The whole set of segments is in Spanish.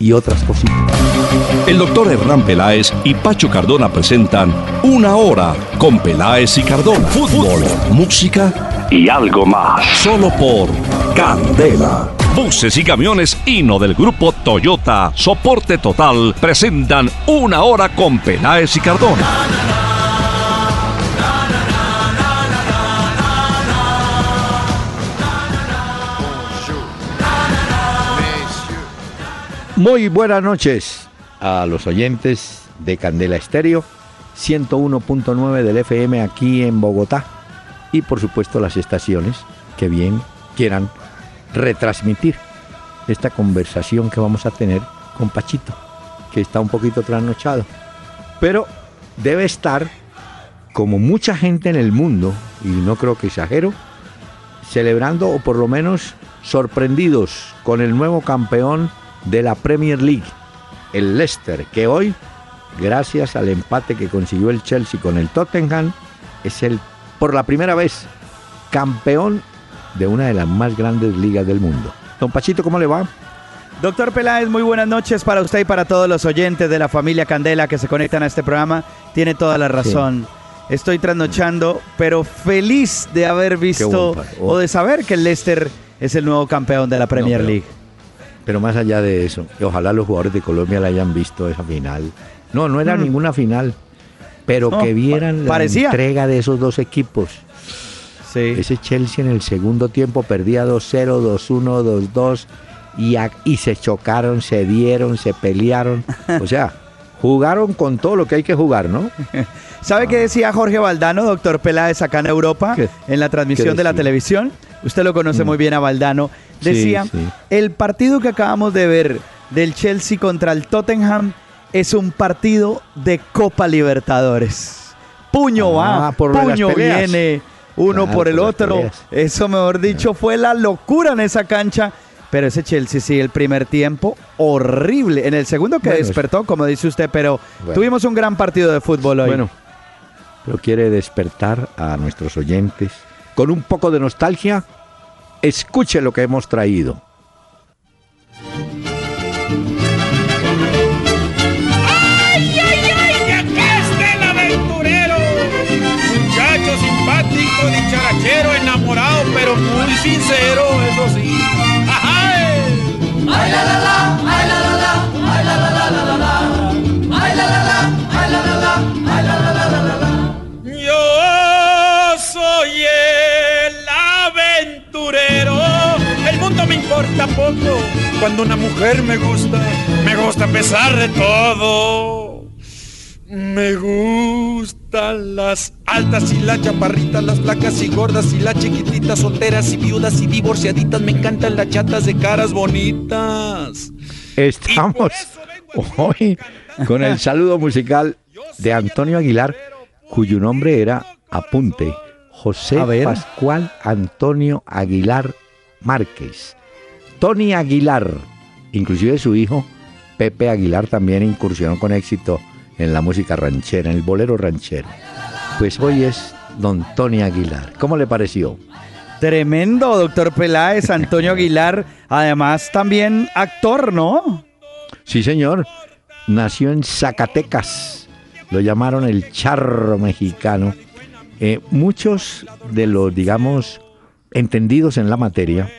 y otras cositas. El doctor Hernán Peláez y Pacho Cardona presentan Una Hora con Peláez y Cardona. Fútbol, música y algo más. Solo por Candela. Buses y camiones Hino del grupo Toyota, soporte total, presentan Una Hora con Peláez y Cardona. Muy buenas noches a los oyentes de Candela Estéreo, 101.9 del FM aquí en Bogotá y por supuesto las estaciones que bien quieran retransmitir esta conversación que vamos a tener con Pachito, que está un poquito trasnochado, pero debe estar como mucha gente en el mundo, y no creo que exagero, celebrando o por lo menos sorprendidos con el nuevo campeón de la Premier League, el Leicester, que hoy, gracias al empate que consiguió el Chelsea con el Tottenham, es el, por la primera vez, campeón de una de las más grandes ligas del mundo. Don Pachito, ¿cómo le va? Doctor Peláez, muy buenas noches para usted y para todos los oyentes de la familia Candela que se conectan a este programa. Tiene toda la razón. Estoy trasnochando, pero feliz de haber visto o de saber que el Leicester es el nuevo campeón de la Premier League. Pero más allá de eso, ojalá los jugadores de Colombia la hayan visto esa final. No, no era mm. ninguna final, pero que vieran la entrega de esos dos equipos. Sí. Ese Chelsea en el segundo tiempo perdía 2-0, 2-1, 2-2 y, y se chocaron, se dieron, se pelearon. O sea, jugaron con todo lo que hay que jugar, ¿no? ¿Sabe qué decía Jorge Valdano, doctor Peláez, acá en Europa, en la transmisión de la televisión? Usted lo conoce mm. muy bien a Valdano decía, el partido que acabamos de ver del Chelsea contra el Tottenham es un partido de Copa Libertadores. Puño ah, va, puño viene, uno por el otro. Eso, mejor dicho, fue la locura en esa cancha. Pero ese Chelsea sí, el primer tiempo, horrible. En el segundo que despertó, como dice usted, pero tuvimos un gran partido de fútbol hoy. Bueno, pero quiere despertar a nuestros oyentes con un poco de nostalgia Escuche lo que hemos traído. ¡Ay, ay, ay! ¡Que acá está el aventurero! Muchacho simpático, dicharachero, enamorado, pero muy sincero, eso sí. ¡Ay! ¡Ay, la, la, la! ¡Ay, la, la, la! Importa poco. Cuando una mujer me gusta, me gusta a pesar de todo. Me gustan las altas y las chaparritas, las flacas y gordas y las chiquititas, solteras y viudas y divorciaditas. Me encantan las chatas de caras bonitas. Estamos hoy con el saludo musical de Antonio Aguilar, cuyo nombre era Apunte José Pascual Antonio Aguilar Márquez. Tony Aguilar, inclusive su hijo Pepe Aguilar también incursionó con éxito en la música ranchera, en el bolero ranchero. Pues hoy es don Tony Aguilar. ¿Cómo le pareció? Tremendo, doctor Peláez, Antonio Aguilar, además también actor, ¿no? Sí, señor. Nació en Zacatecas. Lo llamaron el charro mexicano eh, muchos de los, digamos, entendidos en la materia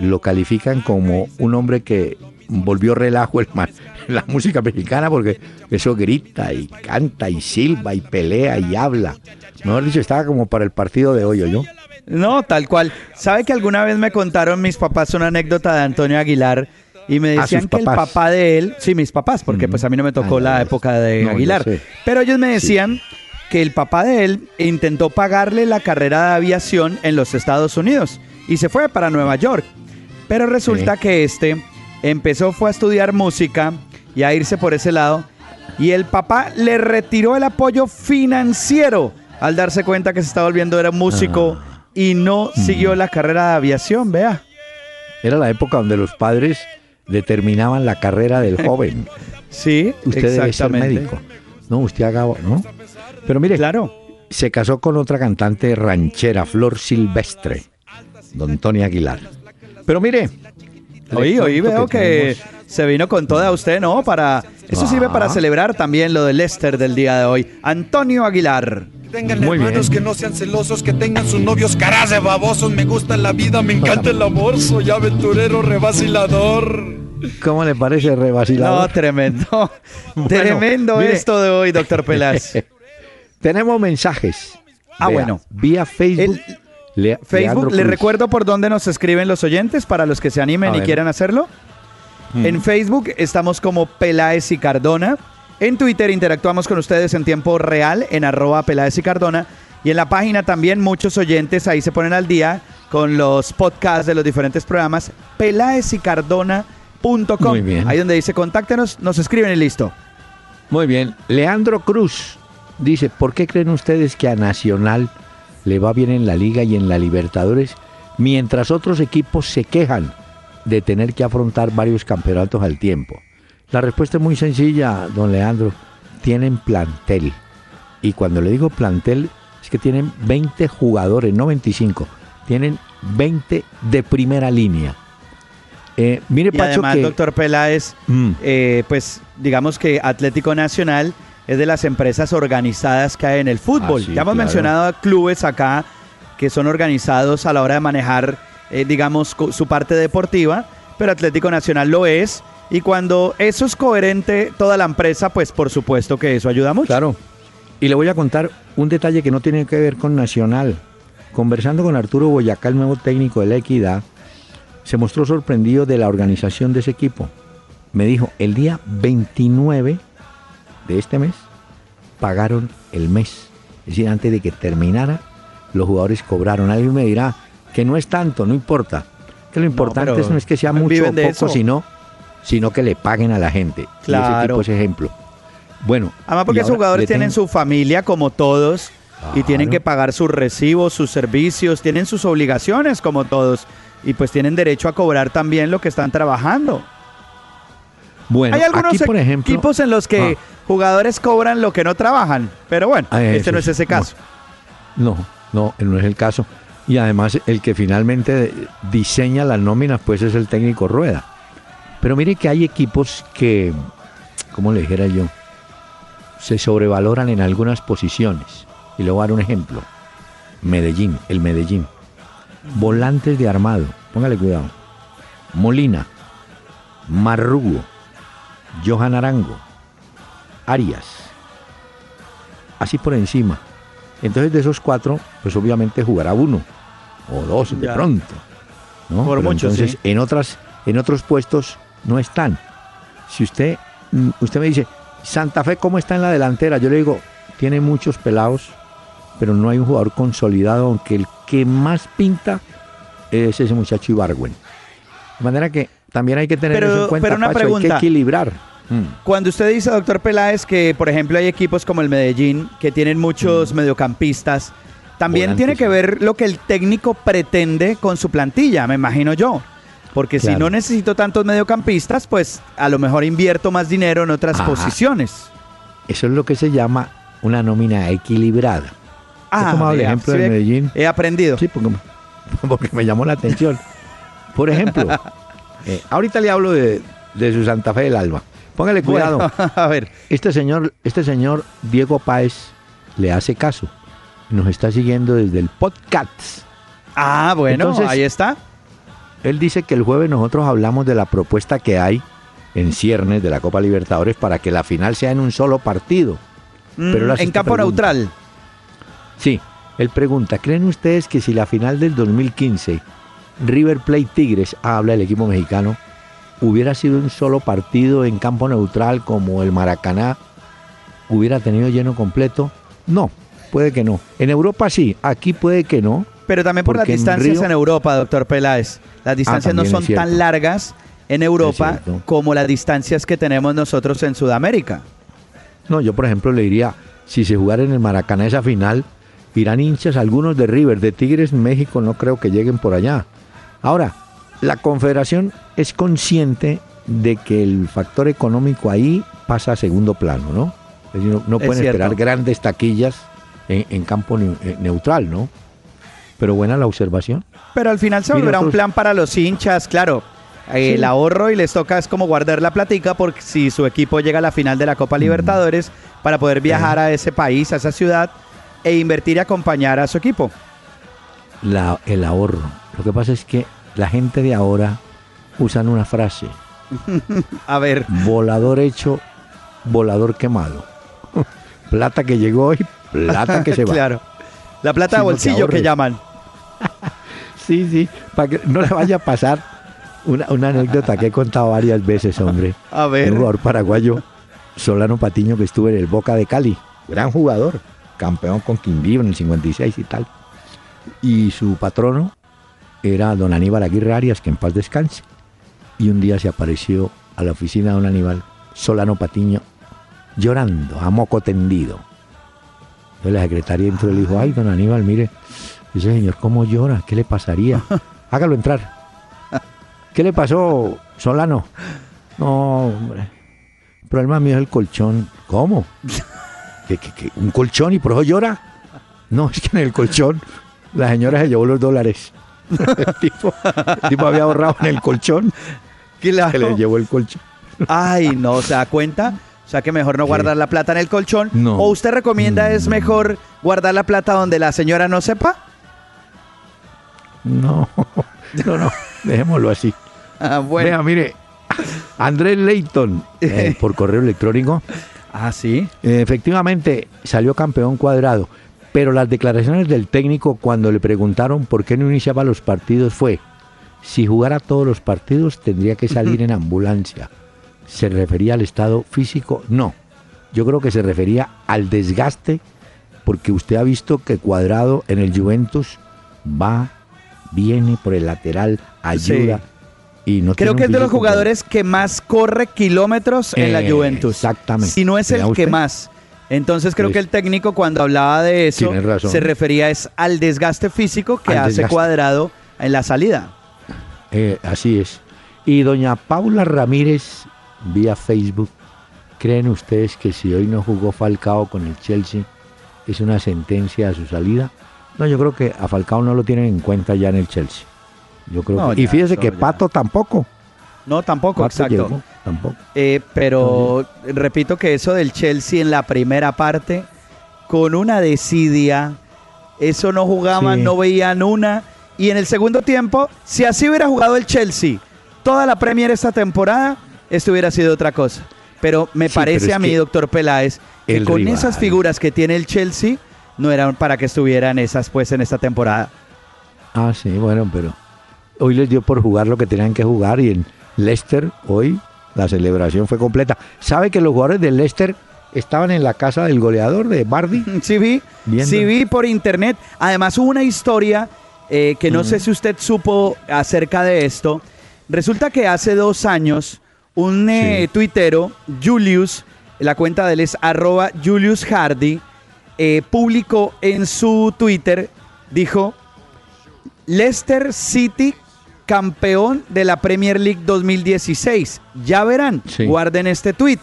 lo califican como un hombre que volvió relajo el, la música mexicana porque eso grita y canta y silba y pelea y habla. Mejor dicho, estaba como para el partido de hoy, ¿yo? No, tal cual. ¿Sabe que alguna vez me contaron mis papás una anécdota de Antonio Aguilar? Y me decían que el papá de él, sí, mis papás, porque pues a mí no me tocó ah, la época de Aguilar, pero ellos me decían que el papá de él intentó pagarle la carrera de aviación en los Estados Unidos y se fue para Nueva York. Pero resulta que este empezó fue a estudiar música y a irse por ese lado y el papá le retiró el apoyo financiero al darse cuenta que se estaba volviendo era músico. Ah. y no mm. siguió la carrera de aviación, vea. Era la época donde los padres determinaban la carrera del joven. sí, usted debe ser médico. No, usted haga, ¿no? Pero mire, claro. se casó con otra cantante ranchera, Flor Silvestre, don Tony Aguilar. Pero mire, Oí, oí, veo que, se vino con toda usted, ¿no? Para eso sirve para ah. celebrar también lo del Lester del día de hoy. Antonio Aguilar. tengan Muy hermanos que no sean celosos, que tengan sus novios caras de babosos. Me gusta la vida, me encanta el amor. Soy aventurero, revacilador. ¿Cómo le parece revacilador? No, tremendo. tremendo esto de hoy, doctor Peláez. Tenemos mensajes. Ah, bueno. Vía Facebook. Facebook, le recuerdo por dónde nos escriben los oyentes para los que se animen y quieran hacerlo. Mm. En Facebook estamos como Peláez y Cardona. En Twitter interactuamos con ustedes en tiempo real en arroba Peláez y Cardona. Y en la página también muchos oyentes ahí se ponen al día con los podcasts de los diferentes programas peláezycardona.com. Muy bien. Ahí donde dice contáctenos, nos escriben y listo. Muy bien. Leandro Cruz dice, ¿por qué creen ustedes que a Nacional le va bien en la liga y en la Libertadores, mientras otros equipos se quejan de tener que afrontar varios campeonatos al tiempo. La respuesta es muy sencilla, don Leandro. Tienen plantel. Y cuando le digo plantel, es que tienen 20 jugadores, no 25. Tienen 20 de primera línea. Eh, mire, y además, doctor Peláez, mm. eh, pues digamos que Atlético Nacional es de las empresas organizadas que hay en el fútbol. Ah, ya hemos mencionado clubes acá que son organizados a la hora de manejar, eh, digamos, su parte deportiva, pero Atlético Nacional lo es. Y cuando eso es coherente, toda la empresa, pues por supuesto que eso ayuda mucho. Claro. Y le voy a contar un detalle que no tiene que ver con Nacional. Conversando con Arturo Boyacá, el nuevo técnico de la Equidad, se mostró sorprendido de la organización de ese equipo. Me dijo, el día 29 de este mes pagaron el mes. Es decir, antes de que terminara, los jugadores cobraron. Alguien me dirá que no es tanto, no importa. Que lo importante no, es que sea mucho o poco, sino, sino que le paguen a la gente. Claro. ese tipo es ejemplo. Bueno. Además porque esos jugadores tienen su familia como todos y tienen que pagar sus recibos, sus servicios, tienen sus obligaciones como todos y pues tienen derecho a cobrar también lo que están trabajando. Bueno, hay algunos por ejemplo, equipos en los que ah jugadores cobran lo que no trabajan. Pero bueno, ah, este no es ese caso. No, no, no es el caso. Y además el que finalmente diseña las nóminas pues es el técnico Rueda. Pero mire que hay equipos que, como le dijera yo, se sobrevaloran en algunas posiciones. Y le voy a dar un ejemplo. Medellín, el Medellín. Volantes de armado, póngale cuidado. Molina, Marrugo, Johan Arango, Arias. Así por encima. Entonces de esos cuatro, pues obviamente jugará uno o dos de pronto. ¿no? Por entonces en otras, en otros puestos no están. Si usted, mm, usted me dice, Santa Fe, ¿cómo está en la delantera? Yo le digo, tiene muchos pelados, pero no hay un jugador consolidado, aunque el que más pinta es ese muchacho Ibargüen. De manera que también hay que tener eso en cuenta, pero una pregunta, hay que equilibrar. Mm. Cuando usted dice, doctor Peláez, que por ejemplo hay equipos como el Medellín que tienen muchos mm. mediocampistas, también tiene que ver lo que el técnico pretende con su plantilla, me imagino yo. Porque si no necesito tantos mediocampistas, pues a lo mejor invierto más dinero en otras posiciones. Eso es lo que se llama una nómina equilibrada. Ah, el ejemplo de Medellín. He aprendido. Sí, porque, me llamó la atención. Por ejemplo, eh, ahorita le hablo de, de su Santa Fe del Alba. Póngale cuidado. a ver. Este señor, este señor Diego Páez le hace caso. Nos está siguiendo desde el podcast. Ah, bueno, ahí está. Él dice que el jueves nosotros hablamos de la propuesta que hay en ciernes de la Copa Libertadores para que la final sea en un solo partido. Mm, en campo neutral. Sí, él pregunta, ¿creen ustedes que si la final del 2015 River Plate Tigres, habla el equipo mexicano, hubiera sido un solo partido en campo neutral como el Maracaná, hubiera tenido lleno completo? No, puede que no. En Europa sí, aquí puede que no. Pero también por las distancias en, Europa, doctor Peláez. Las ah, distancias no son tan largas en Europa como las distancias que tenemos nosotros en Sudamérica. No, yo por ejemplo le diría, si se jugara en el Maracaná esa final, irán hinchas, algunos de River, de Tigres, México no creo que lleguen por allá. Ahora, la Confederación es consciente de que el factor económico ahí pasa a segundo plano, ¿no? no, pueden esperar grandes taquillas en, campo eh, neutral, ¿no? Pero buena la observación. Pero al final se volverá un plan para los hinchas, claro. El ahorro y les toca es como guardar la platica porque si su equipo llega a la final de la Copa mm. Libertadores para poder viajar a ese país, a esa ciudad e invertir y acompañar a su equipo. La, el ahorro. Lo que pasa es que la gente de ahora usan una frase. a ver. Volador hecho, volador quemado. plata que llegó y plata que se va. claro. La plata de bolsillo que, llaman. sí, sí, para que no le vaya a pasar una, anécdota que he contado varias veces, hombre. A ver. Un jugador paraguayo, Solano Patiño, que estuvo en el Boca de Cali. Gran jugador, campeón con Quindío en el 56 y tal. Y su patrono era don Aníbal Aguirre Arias, que en paz descanse. Y un día se apareció a la oficina de don Aníbal, Solano Patiño, llorando, a moco tendido. Entonces la secretaria entró y le dijo, ay, don Aníbal, mire, ese señor, ¿cómo llora? ¿Qué le pasaría? Hágalo entrar. ¿Qué le pasó, Solano? No, hombre. El problema mío es el colchón. ¿Cómo? ¿Qué, un colchón y por eso llora? No, es que en el colchón la señora se llevó los dólares. el, tipo, había ahorrado en el colchón. Que le llevó el colchón. Ay, no, ¿se da cuenta? O sea que mejor no guardar la plata en el colchón. ¿O usted recomienda es mejor guardar la plata donde la señora no sepa? No, no, no, dejémoslo así. Ah, bueno. Vea, mire, Andrés Leighton, eh, por correo electrónico. Ah, sí. efectivamente, salió campeón cuadrado. Pero las declaraciones del técnico cuando le preguntaron por qué no iniciaba los partidos fue, si jugara todos los partidos tendría que salir en ambulancia. ¿Se refería al estado físico? No. Yo creo que se refería al desgaste, porque usted ha visto que Cuadrado en el Juventus va, viene por el lateral, ayuda. Y no Creo que es de los jugadores que más corre kilómetros en la Juventus. Exactamente. Si no es el que más. Entonces creo que el técnico cuando hablaba de eso se refería es al desgaste físico que hace Cuadrado en la salida. Eh, así es. Y doña Paula Ramírez, vía Facebook, ¿creen ustedes que si hoy no jugó Falcao con el Chelsea es una sentencia a su salida? No, yo creo que a Falcao no lo tienen en cuenta ya en el Chelsea. Yo creo y fíjese que Pato tampoco. No, tampoco, exacto. Tampoco. Eh, pero repito que eso del Chelsea en la primera parte, con una desidia, eso no jugaban, no veían una. Y en el segundo tiempo, si así hubiera jugado el Chelsea toda la Premier esta temporada, esto hubiera sido otra cosa. Pero me parece a mí, doctor Peláez, que con esas figuras que tiene el Chelsea, no eran para que estuvieran esas pues en esta temporada. Ah, sí, bueno, pero hoy les dio por jugar lo que tenían que jugar y en Leicester hoy la celebración fue completa. ¿Sabe que los jugadores del Leicester estaban en la casa del goleador de Bardi? Sí vi, sí vi por internet. Además hubo una historia eh, que no sé si usted supo acerca de esto. Resulta que hace dos años un eh, tuitero, Julius, la cuenta de él es arroba Julius Hardy, eh, publicó en su Twitter, dijo, Leicester City campeón de la Premier League 2016. Ya verán, guarden este tweet.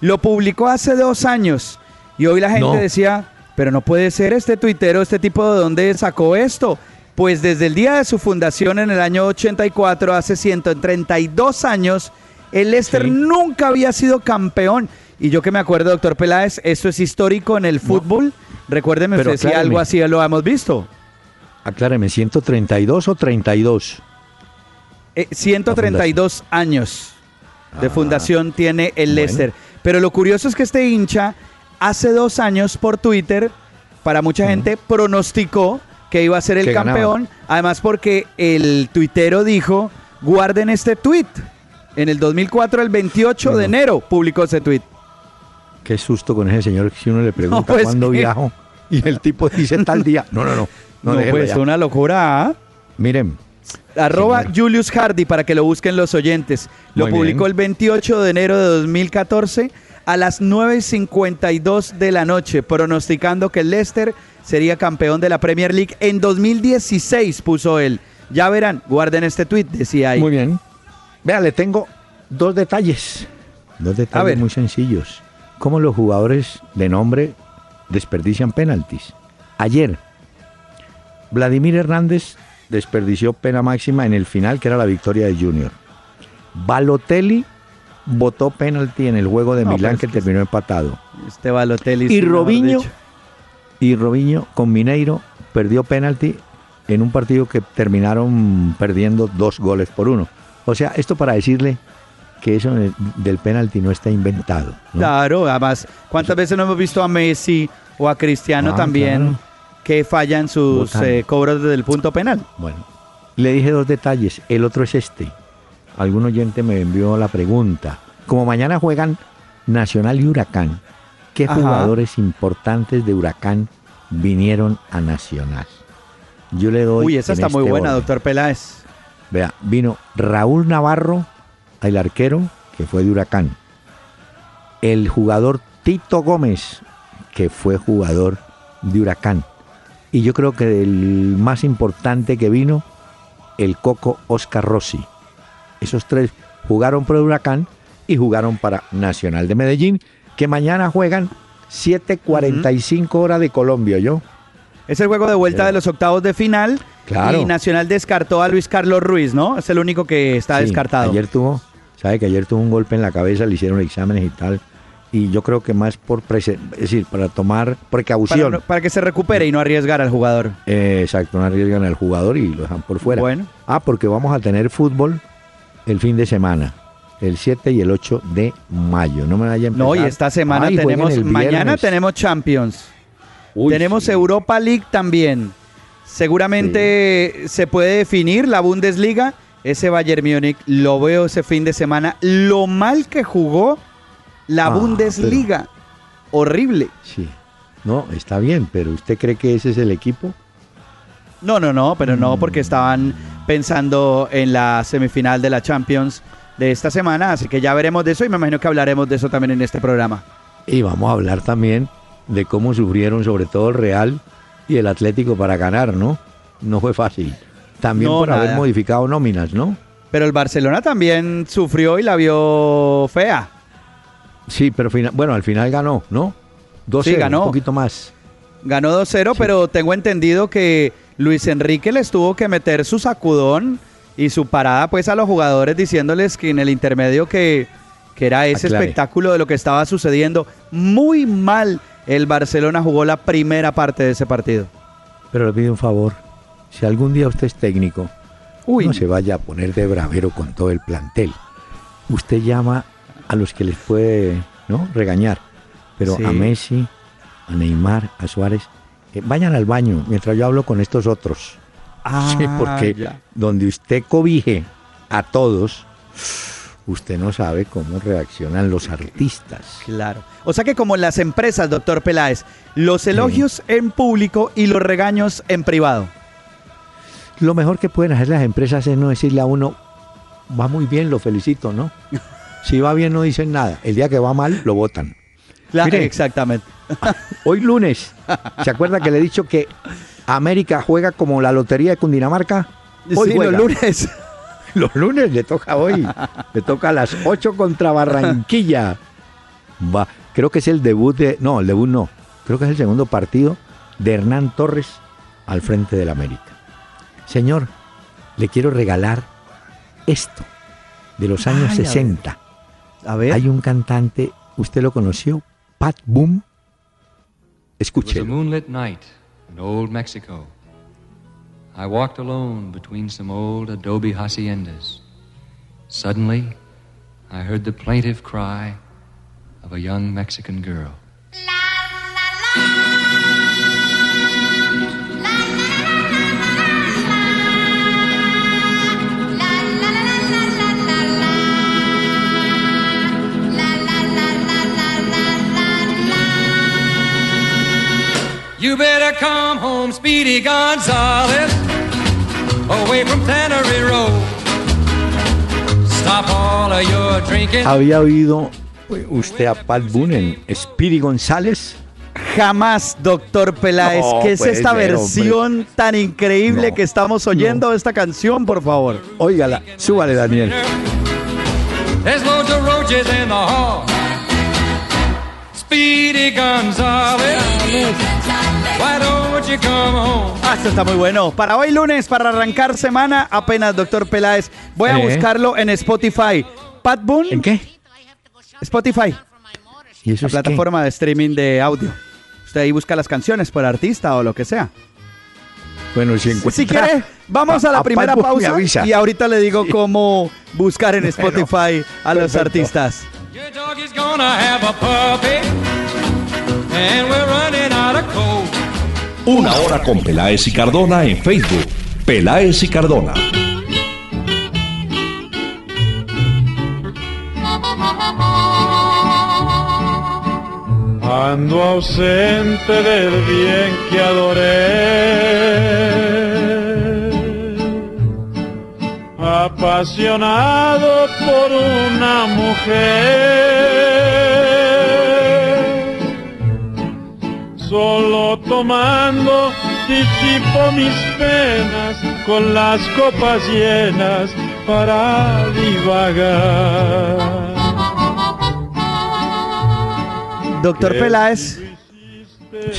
Lo publicó hace dos años y hoy la gente decía, pero no puede ser este tuitero, este tipo de dónde sacó esto. Pues desde el día de su fundación en el año 84, hace 132 años, el Leicester nunca había sido campeón. Y yo que me acuerdo, doctor Peláez, esto es histórico en el fútbol. Recuérdeme usted si algo así lo hemos visto. Acláreme, ¿132 o 32? 132 eh, años de ah. fundación tiene el Leicester. Pero lo curioso es que este hincha hace dos años por Twitter, para mucha gente, pronosticó que iba a ser el campeón. Además porque el tuitero dijo, guarden este tweet. En el 2004, el 28 de enero, publicó ese tweet. Qué susto con ese señor si uno le pregunta pues cuándo viajo y el tipo dice tal día. No, no, no. No, no pues una locura. ¿ah? Miren, Arroba Julius Hardy para que lo busquen los oyentes. Lo publicó el 28 de enero de 2014 a las 9.52 de la noche, pronosticando que el Leicester sería campeón de la Premier League en 2016, puso él. Ya verán, guarden este tweet, decía ahí. Muy bien. Vea, le tengo dos detalles. Dos detalles muy sencillos. Cómo los jugadores de nombre desperdician penaltis. Ayer, Vladimir Hernández desperdició pena máxima en el final, que era la victoria de Junior. Balotelli votó penalti en el juego de Milán que terminó empatado. Este Balotelli. Y Robinho, y Robinho con Mineiro perdió penalti en un partido que terminaron perdiendo dos goles por uno. O sea, esto para decirle que eso del penalti no está inventado. Claro, además, ¿cuántas veces no hemos visto a Messi o a Cristiano ah, también que fallan sus eh, cobros desde el punto penal? Bueno, le dije dos detalles. El otro es este. Algún oyente me envió la pregunta. Como mañana juegan Nacional y Huracán, ¿qué jugadores importantes de Huracán vinieron a Nacional? Yo le doy. Uy, esa está muy este buena, doctor Peláez. Vea, vino Raúl Navarro, el arquero, que fue de Huracán. El jugador Tito Gómez, que fue jugador de Huracán. Y yo creo que el más importante que vino, el Coco Oscar Rossi. Esos tres jugaron por Huracán y jugaron para Nacional de Medellín, que mañana juegan 7.45 horas de Colombia, ¿yo? Es el juego de vuelta de los octavos de final. Claro. Y Nacional descartó a Luis Carlos Ruiz, ¿no? Es el único que está descartado. Ayer tuvo, sabe que ayer tuvo un golpe en la cabeza, le hicieron exámenes y tal. Y yo creo que más por, es decir, para tomar precaución. Para, para que se recupere y no arriesgar al jugador. Eh, exacto, no arriesgan al jugador y lo dejan por fuera. Bueno. Ah, porque vamos a tener fútbol el fin de semana el 7 y el 8 de mayo. No me vayan No, y esta semana tenemos, mañana tenemos Champions. tenemos Europa League también. Seguramente se puede definir la Bundesliga. Ese Bayern Múnich lo veo ese fin de semana. Lo mal que jugó la ah, Bundesliga. Horrible. Sí. No, está bien, pero ¿usted cree que ese es el equipo? No, no, no, pero no, porque estaban pensando en la semifinal de la Champions de esta semana, así que ya veremos de eso y me imagino que hablaremos de eso también en este programa. Y vamos a hablar también de cómo sufrieron sobre todo el Real y el Atlético para ganar, ¿no? No fue fácil. También por haber modificado nóminas, ¿no? Pero el Barcelona también sufrió y la vio fea. Sí, pero bueno, al final ganó, ¿no? 2 sí, ganó. un poquito más. Ganó 2-0, pero tengo entendido que Luis Enrique les tuvo que meter su sacudón y su parada pues a los jugadores diciéndoles que en el intermedio que, era ese espectáculo de lo que estaba sucediendo. Muy mal el Barcelona jugó la primera parte de ese partido. Pero le pido un favor, si algún día usted es técnico, no se vaya a poner de bravero con todo el plantel. Usted llama a los que les puede ¿no? regañar, pero a Messi, a Neymar, a Suárez, vayan al baño mientras yo hablo con estos otros. Ah, sí, porque donde usted cobije a todos, usted no sabe cómo reaccionan los artistas. Claro. O sea que como las empresas, doctor Peláez, los elogios en público y los regaños en privado. Lo mejor que pueden hacer las empresas es no decirle a uno, va muy bien, lo felicito, ¿no? Si va bien no dicen nada. El día que va mal, lo votan. Claro, exactamente. Hoy lunes, ¿se acuerda que le he dicho que América juega como la lotería de Cundinamarca? Hoy los lunes. Los lunes le toca hoy. Le toca a las 8 contra Barranquilla. Va, creo que es el debut de. No, el debut no. Creo que es el segundo partido de Hernán Torres al frente del América. Señor, le quiero regalar esto de los años 60. A ver. Hay un cantante, ¿usted lo conoció? Pat Boom. Escuche. It was a moonlit night in old Mexico. I walked alone between some old adobe haciendas. Suddenly, I heard the plaintive cry of a young Mexican girl. La, la, la. You better come home, Speedy Gonzales, away from Tannery Road. Stop all of your drinking. ¿Había oído usted a Pat Boone en Speedy González? Jamás, doctor Peláez. ¿Qué es esta versión tan increíble que estamos oyendo de esta canción, por favor? Óigala, súbale, Daniel. Speedy González. Ah, esto está muy bueno. Para hoy lunes, para arrancar semana, apenas, doctor Peláez. Voy a ¿Eh? buscarlo en Spotify. Pat Boone. ¿En qué? Spotify. ¿Y eso la plataforma de streaming de audio. Usted ahí busca las canciones por artista o lo que sea. Bueno, si Si quiere, vamos a, la primera pausa y ahorita le digo cómo buscar en Spotify a los artistas. Una hora con Peláez y Cardona en Facebook. Peláez y Cardona. Ando ausente del bien que adoré apasionado por una mujer. Solo tomando disipo mis penas con las copas llenas para divagar. Doctor Peláez,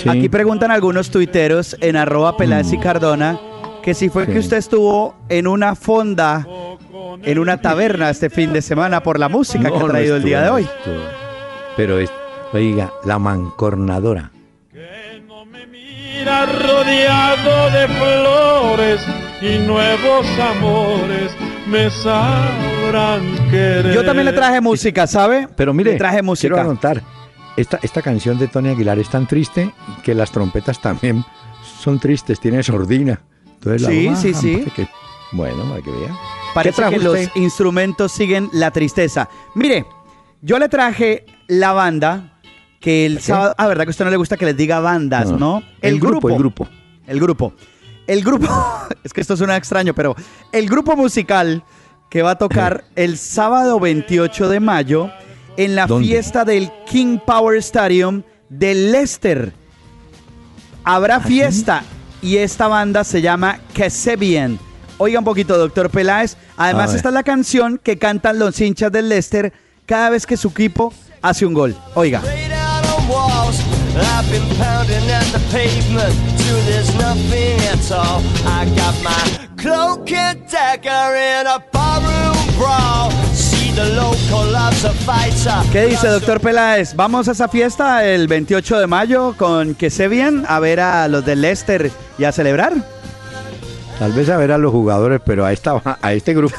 aquí preguntan algunos tuiteros en arroba Peláez y Cardona que si fue que usted estuvo en una fonda, en una taberna este fin de semana por la música que ha traído el día de hoy. Pero es, oiga, la mancornadora. Que mira rodeado de flores y nuevos amores me sabrán querer. Yo también le traje música, ¿sabe? Pero mire, le traje música. quiero anotar, esta, esta canción de Tony Aguilar es tan triste que las trompetas también son tristes, tiene sordina sí, sí, sí. bueno, para que vea. Parece que los instrumentos siguen la tristeza. Mire, yo le traje la banda que el sábado. Ah, ¿verdad que a usted no le gusta que les diga bandas, no? El, grupo, El grupo. El grupo. El grupo. es que esto suena extraño, pero el grupo musical que va a tocar el sábado 28 de mayo en la fiesta del King Power Stadium de Leicester. Habrá ¿Ah, fiesta y esta banda se llama Bien. Oiga un poquito, doctor Peláez. Además, esta es la canción que cantan los hinchas del Leicester cada vez que su equipo hace un gol. Oiga. ¿Qué dice, doctor Peláez? ¿Vamos a esa fiesta el 28 de mayo con que se bien a ver a los de Leicester y a celebrar? Tal vez a ver a los jugadores, pero a, esta, a este grupo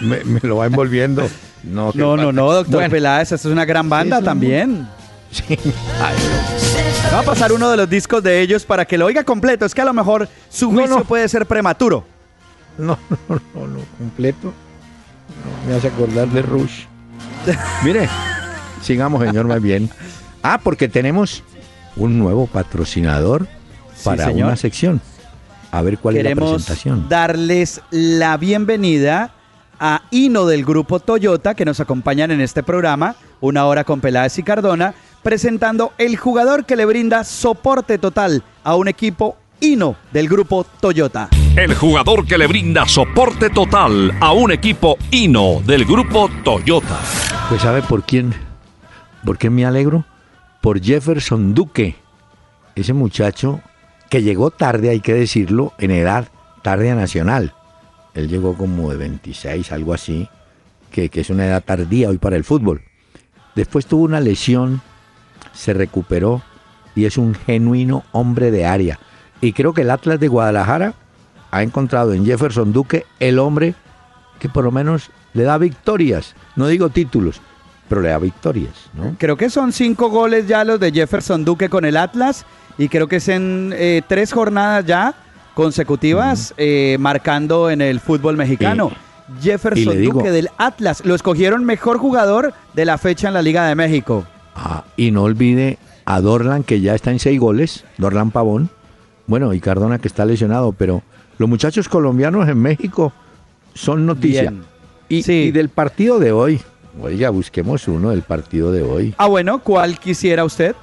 me, lo va envolviendo. No, no, no, no, doctor Peláez, esta es una gran banda también. Sí. Va a pasar uno de los discos de ellos para que lo oiga completo. Es que a lo mejor su juicio puede ser prematuro. No, no, no, no, completo me hace acordar de Rush. Mire, sigamos, señor, más bien. Ah, porque tenemos un nuevo patrocinador para una sección. A ver cuál es la presentación. Darles la bienvenida a Hino del grupo Toyota que nos acompañan en este programa, una hora con Peláez y Cardona, presentando el jugador que le brinda soporte total a un equipo Hino del grupo Toyota. El jugador que le brinda soporte total a un equipo Hino del grupo Toyota. Pues sabe por quién, por qué me alegro, por Jefferson Duque, ese muchacho que llegó tarde, hay que decirlo, en edad, tarde a nacional. Él llegó como de 26, algo así, que, que es una edad tardía hoy para el fútbol. Después tuvo una lesión, se recuperó y es un genuino hombre de área. Y creo que el Atlas de Guadalajara ha encontrado en Jefferson Duque el hombre que por lo menos le da victorias. No digo títulos, pero le da victorias. ¿no? Creo que son cinco goles ya los de Jefferson Duque con el Atlas y creo que es en eh, tres jornadas ya consecutivas eh, marcando en el fútbol mexicano. Jefferson Duque del Atlas. Lo escogieron mejor jugador de la fecha en la Liga de México. Ah, y no olvide a Dorlan, que ya está en seis goles, Dorlan Pavón, bueno, y Cardona que está lesionado, pero los muchachos colombianos en México son noticia. Y, del partido de hoy, oiga, busquemos uno del partido de hoy. Ah, bueno, ¿cuál quisiera usted?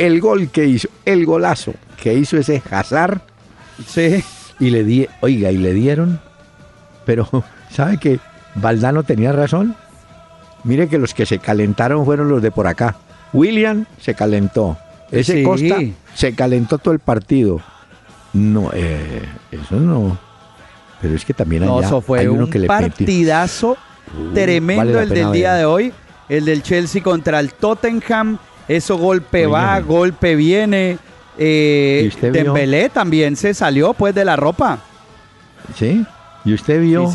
el gol que hizo, el golazo que hizo ese Hazard. Sí. Y le di, oiga, y le dieron, pero ¿sabe que Valdano tenía razón? Mire que los que se calentaron fueron los de por acá. William se calentó. Ese Costa se calentó todo el partido. No, eh, eso no. Pero es que también no, eso fue un partidazo tremendo el del día de hoy. El del Chelsea contra el Tottenham. Eso golpe va, golpe viene. Eh, Dembélé también se salió pues de la ropa. ¿Sí? ¿Y usted vio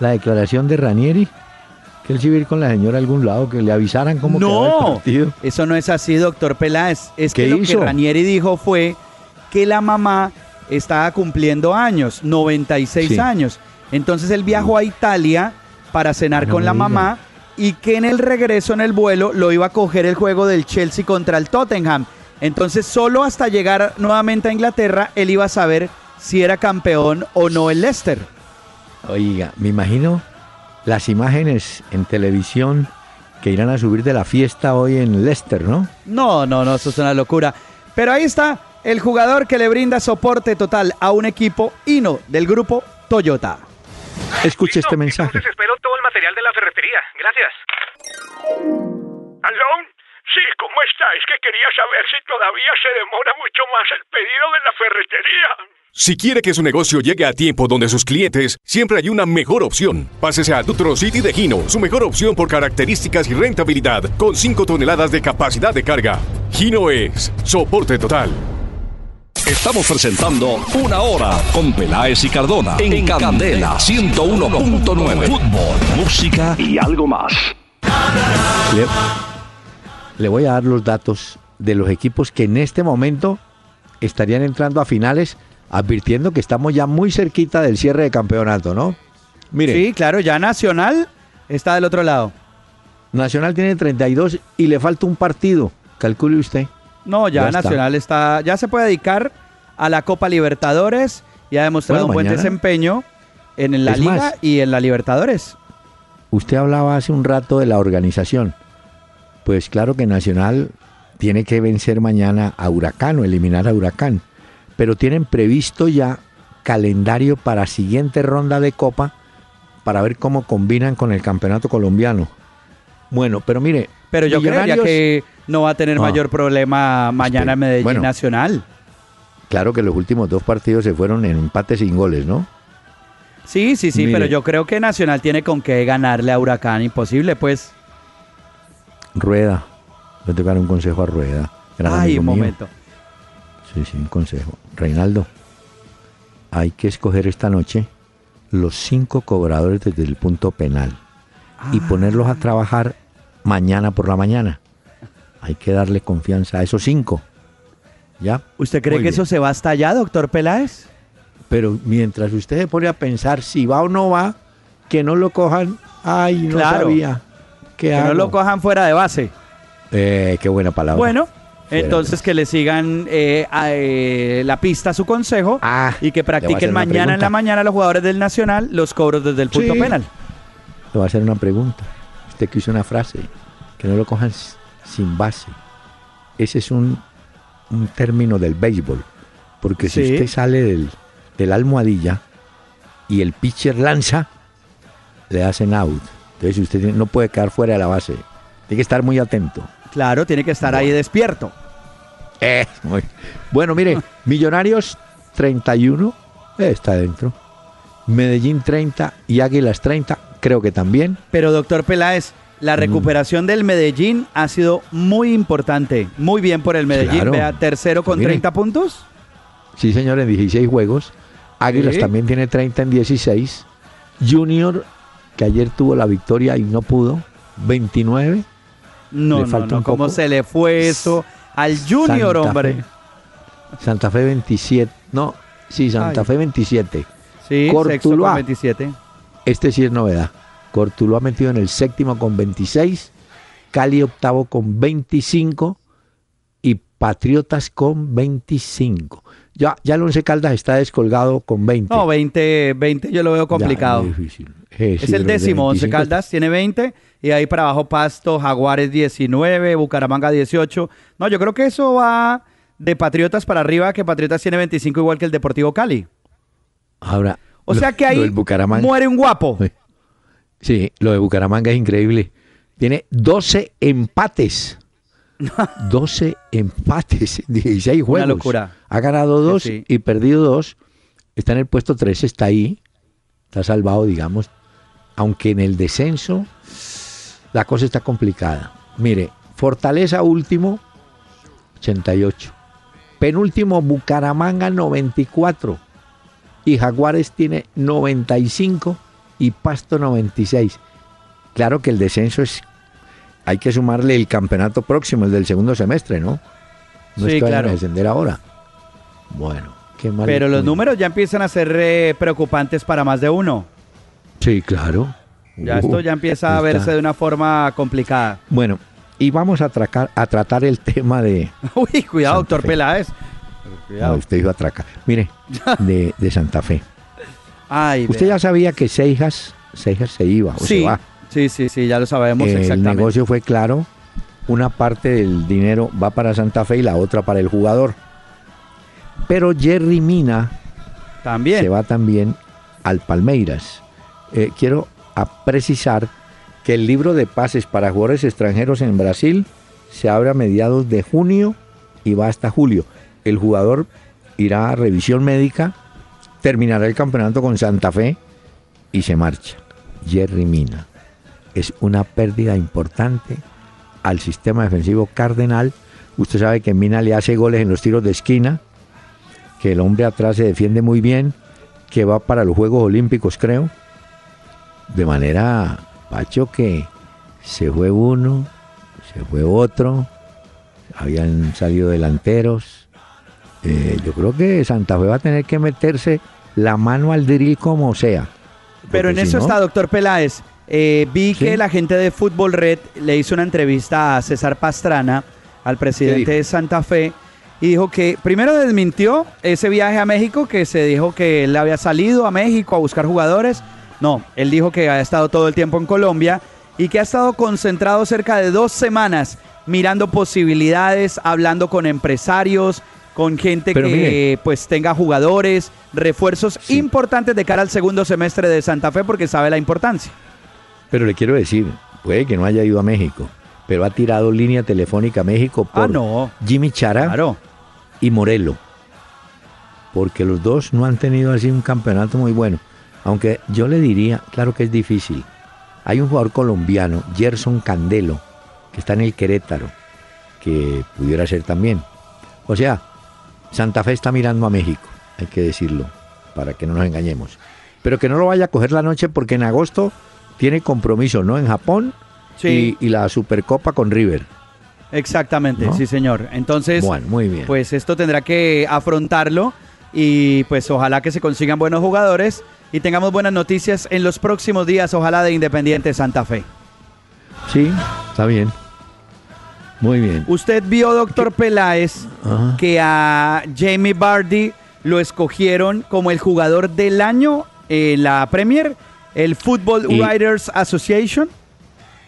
la declaración de Ranieri? Que él se con la señora a algún lado, que le avisaran cómo no, el partido. eso no es así, doctor Peláez. Es que lo que Ranieri dijo fue que la mamá estaba cumpliendo años, 96 años. Entonces él viajó a Italia para cenar con la mamá y que en el regreso en el vuelo lo iba a coger el juego del Chelsea contra el Tottenham. Entonces solo hasta llegar nuevamente a Inglaterra él iba a saber si era campeón o no el Leicester. Oiga, me imagino las imágenes en televisión que irán a subir de la fiesta hoy en Leicester, ¿no? No, no, no, eso es una locura. Pero ahí está el jugador que le brinda soporte total a un equipo Hino del grupo Toyota. Escuche este mensaje. Entonces espero todo el material de la ferretería. Gracias. ¿Aló? Sí, ¿cómo está? Es que quería saber si todavía se demora mucho más el pedido de la ferretería. Si quiere que su negocio llegue a tiempo donde sus clientes, siempre hay una mejor opción. Pásese a Dutro City de Gino, su mejor opción por características y rentabilidad, con 5 toneladas de capacidad de carga. Gino es soporte total. Estamos presentando Una Hora con Peláez y Cardona en, Candela 101.9. Fútbol, música y algo más. Le, le voy a dar los datos de los equipos que en este momento estarían entrando a finales, advirtiendo que estamos ya muy cerquita del cierre de campeonato, ¿no? Mire. Sí, claro, ya Nacional está del otro lado. Nacional tiene 32 y le falta un partido, calcule usted. No, ya, Nacional está. ya se puede dedicar a la Copa Libertadores y ha demostrado un buen desempeño en la Liga y en la Libertadores. Usted hablaba hace un rato de la organización. Pues claro que Nacional tiene que vencer mañana a Huracán o eliminar a Huracán, pero tienen previsto ya calendario para siguiente ronda de Copa para ver cómo combinan con el campeonato colombiano. Bueno, pero mire. Pero yo creo que no va a tener mayor problema mañana en Medellín Nacional. Claro que los últimos dos partidos se fueron en empate sin goles, ¿no? Sí, sí, sí, pero yo creo que Nacional tiene con qué ganarle a Huracán. Imposible, pues. Rueda. Voy a tocar un consejo a Rueda. Ay, un momento. Sí, sí, un consejo. Reinaldo, hay que escoger esta noche los cinco cobradores desde el punto penal y ponerlos a trabajar mañana por la mañana. Hay que darle confianza a esos cinco. ¿Ya? ¿Usted cree que eso se va hasta allá, doctor Peláez? Pero mientras usted se pone a pensar si va o no va, que no lo cojan. Ay, no sabía. que no lo cojan fuera de base. Eh, qué buena palabra. Bueno, entonces que le sigan eh, eh, la pista a su consejo ah, y que practiquen mañana en la mañana los jugadores del Nacional los cobros desde el punto penal. Le voy a hacer una pregunta. Usted que hizo una frase, que no lo cojan sin base. Ese es un, término del béisbol. Porque si usted sale del, del almohadilla y el pitcher lanza, le hacen out. Entonces usted no puede quedar fuera de la base. Tiene que estar muy atento. Claro, tiene que estar ahí despierto. Eh, bueno, mire, Millonarios 31, está dentro. Medellín 30 y Águilas 30, creo que también. Pero doctor Peláez, la mm. recuperación del Medellín ha sido muy importante. Muy bien por el Medellín. Vea, tercero con 30 pues puntos. Sí, señor, en 16 juegos. Águilas también tiene 30 en 16. Junior, que ayer tuvo la victoria y no pudo, 29. No, no, no, ¿cómo se le fue eso al Junior, hombre? Santa Fe 27. No, sí, Santa Fe 27. Sí, Cortuluá, 27. Este sí es novedad. Cortuluá metido en el séptimo con 26, Cali octavo con 25 y Patriotas con 25. Ya, ya el Once Caldas está descolgado con 20. No, 20, 20 yo lo veo complicado. difícil. es el décimo, Once Caldas tiene 20 y ahí para abajo Pasto, Jaguares 19, Bucaramanga 18. No, yo creo que eso va de Patriotas para arriba, que Patriotas tiene 25 igual que el Deportivo Cali. Ahora, o sea que ahí muere un guapo. Sí, lo de Bucaramanga es increíble. Tiene 12 empates. 12 empates, 16 juegos. Una locura. Ha ganado dos y perdido dos. Está en el puesto 3, está ahí. Está salvado, digamos. Aunque en el descenso la cosa está complicada. Mire, Fortaleza último, 88. Penúltimo, Bucaramanga, 94. Y Jaguares tiene 95 y Pasto 96. Claro que el descenso es hay que sumarle el campeonato próximo, el del segundo semestre, ¿no? No sí, claro. descender ahora. Bueno, qué mal. Pero los números ya empiezan a ser eh, preocupantes para más de uno. Sí, claro. Ya esto ya empieza a verse de una forma complicada. Bueno, y vamos a, a tratar el tema de... Uy, cuidado, doctor Peláez. Cuidado. usted iba a atracar. Mire, de, Santa Fe. Ay, usted ya sabía que Seijas, Seijas se iba o sí. se va. Sí, sí, sí, ya lo sabemos El negocio fue claro. Una parte del dinero va para Santa Fe y la otra para el jugador. Pero Jerry Mina también. se va también al Palmeiras. Eh, quiero precisar que el libro de pases para jugadores extranjeros en Brasil se abre a mediados de junio y va hasta julio. El jugador irá a revisión médica, terminará el campeonato con Santa Fe y se marcha. Jerry Mina es una pérdida importante al sistema defensivo cardenal. Usted sabe que Mina le hace goles en los tiros de esquina, que el hombre atrás se defiende muy bien, que va para los Juegos Olímpicos, creo. De manera, Pacho, que se fue uno, se fue otro, habían salido delanteros. Eh, yo creo que Santa Fe va a tener que meterse la mano al drill como sea. Pero en eso está, doctor Peláez. Eh, vi que la gente de Fútbol Red le hizo una entrevista a César Pastrana, al presidente de Santa Fe, y dijo que primero desmintió ese viaje a México, que se dijo que él había salido a México a buscar jugadores. No, él dijo que ha estado todo el tiempo en Colombia y que ha estado concentrado cerca de dos semanas mirando posibilidades, hablando con empresarios, con gente que pues tenga jugadores, refuerzos importantes de cara al segundo semestre de Santa Fe porque sabe la importancia. Pero le quiero decir, puede que no haya ido a México, pero ha tirado línea telefónica a México ah, por Jimmy Chara y Morelo. Porque los dos no han tenido así un campeonato muy bueno. Aunque yo le diría, claro que es difícil. Hay un jugador colombiano, Gerson Candelo, que está en el Querétaro, que pudiera ser también. O sea, Santa Fe está mirando a México, hay que decirlo, para que no nos engañemos. Pero que no lo vaya a coger la noche porque en agosto tiene compromiso, ¿no? En Japón y, la Supercopa con River. Exactamente, sí señor. Entonces, bueno, muy bien. pues esto tendrá que afrontarlo y pues ojalá que se consigan buenos jugadores y tengamos buenas noticias en los próximos días, ojalá de Independiente Santa Fe. Sí, está bien. Muy bien. Usted vio, doctor Peláez, que a Jamie Bardi lo escogieron como el jugador del año en la Premier el Football Writers Association.